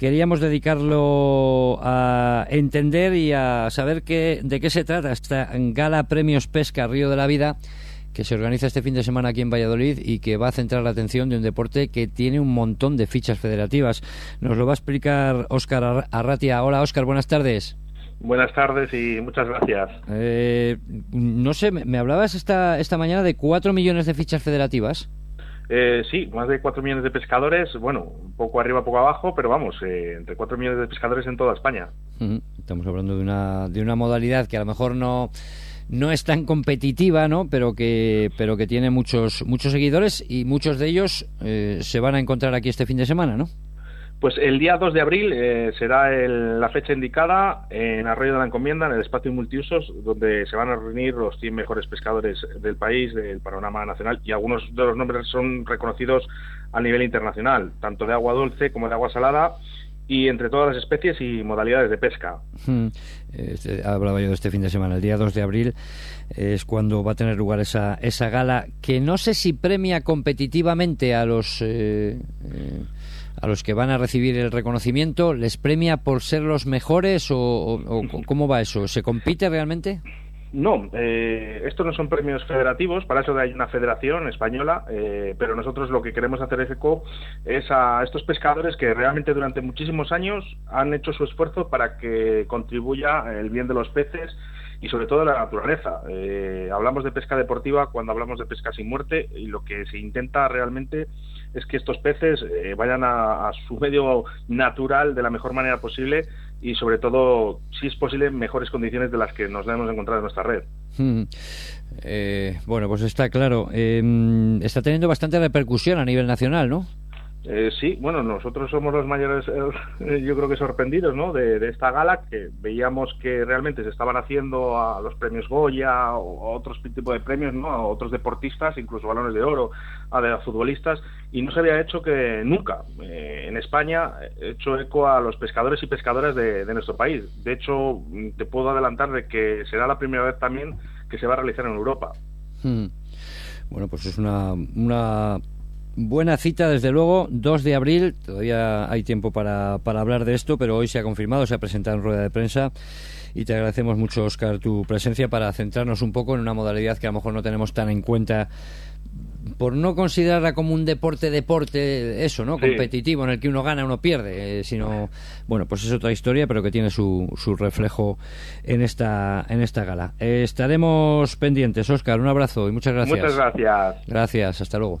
queríamos dedicarlo a entender y a saber qué, de qué se trata esta Gala Premios Pesca Río de la Vida que se organiza este fin de semana aquí en Valladolid y que va a centrar la atención de un deporte que tiene un montón de fichas federativas. Nos lo va a explicar Óscar Arratia. Hola Óscar, buenas tardes. Buenas tardes y muchas gracias. Eh, no sé, me hablabas esta, esta mañana de cuatro millones de fichas federativas. Eh, sí, más de cuatro millones de pescadores, bueno, un poco arriba, poco abajo, pero vamos, eh, entre cuatro millones de pescadores en toda España. Estamos hablando de una, de una modalidad que a lo mejor no no es tan competitiva, ¿no? Pero que, pero que tiene muchos, muchos seguidores y muchos de ellos eh, se van a encontrar aquí este fin de semana, ¿no? Pues el día 2 de abril eh, será la fecha indicada en Arroyo de la Encomienda, en el espacio multiusos, donde se van a reunir los 100 mejores pescadores del país, del panorama nacional, y algunos de los nombres son reconocidos a nivel internacional, tanto de agua dulce como de agua salada, y entre todas las especies y modalidades de pesca. Este, hablaba yo de este fin de semana, el día 2 de abril es cuando va a tener lugar esa, esa gala que no sé si premia competitivamente a los eh, a los que van a recibir el reconocimiento, les premia por ser los mejores o cómo va eso, ¿se compite realmente? No, eh, estos no son premios federativos, para eso hay una federación española, eh, pero nosotros lo que queremos hacer eco es a estos pescadores que realmente durante muchísimos años han hecho su esfuerzo para que contribuya el bien de los peces y sobre todo la naturaleza. Eh, hablamos de pesca deportiva cuando hablamos de pesca sin muerte y lo que se intenta realmente es que estos peces eh, vayan a, su medio natural de la mejor manera posible y sobre todo, si es posible, en mejores condiciones de las que nos debemos encontrar en nuestra red. Hmm. Eh, bueno, pues está claro. Em, está teniendo bastante repercusión a nivel nacional, ¿no? Eh, sí, bueno, nosotros somos los mayores, eh, yo creo que sorprendidos, ¿no? De, esta gala que veíamos que realmente se estaban haciendo a los premios Goya o otros tipos de premios, ¿no? A otros deportistas, incluso balones de oro, a, de, futbolistas, y no se había hecho que nunca eh, en España hecho eco a los pescadores y pescadoras de, nuestro país. De hecho, te puedo adelantar de que será la primera vez también que se va a realizar en Europa. Hmm. Bueno, pues es una, una Buena cita, desde luego, 2 de abril. Todavía hay tiempo para, para hablar de esto, pero hoy se ha confirmado, se ha presentado en rueda de prensa. Y te agradecemos mucho, Oscar, tu presencia para centrarnos un poco en una modalidad que a lo mejor no tenemos tan en cuenta. Por no considerarla como un deporte deporte eso no competitivo en el que uno gana uno pierde eh, sino bueno pues es otra historia pero que tiene su, su reflejo en esta en esta gala. Estaremos pendientes Oscar un abrazo y muchas gracias. Muchas gracias. Gracias hasta luego